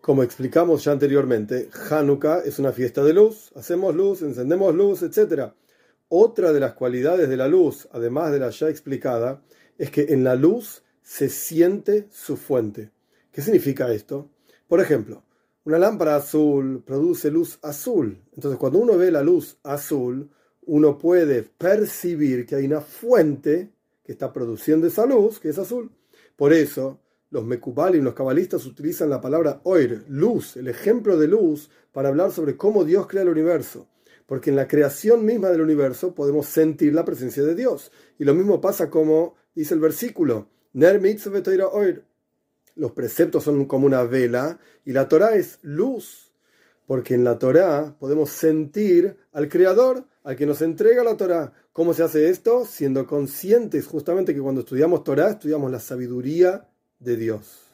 Como explicamos ya anteriormente, Hanukkah es una fiesta de luz. Hacemos luz, encendemos luz, etc. Otra de las cualidades de la luz, además de la ya explicada, es que en la luz se siente su fuente. ¿Qué significa esto? Por ejemplo, una lámpara azul produce luz azul. Entonces, cuando uno ve la luz azul, uno puede percibir que hay una fuente que está produciendo esa luz, que es azul. Por eso, los y los cabalistas, utilizan la palabra oir, luz, el ejemplo de luz, para hablar sobre cómo Dios crea el universo. Porque en la creación misma del universo podemos sentir la presencia de Dios. Y lo mismo pasa como dice el versículo, Ner oir. Los preceptos son como una vela y la Torah es luz. Porque en la Torah podemos sentir al Creador, al que nos entrega la Torah. ¿Cómo se hace esto? Siendo conscientes justamente que cuando estudiamos Torah estudiamos la sabiduría de Dios.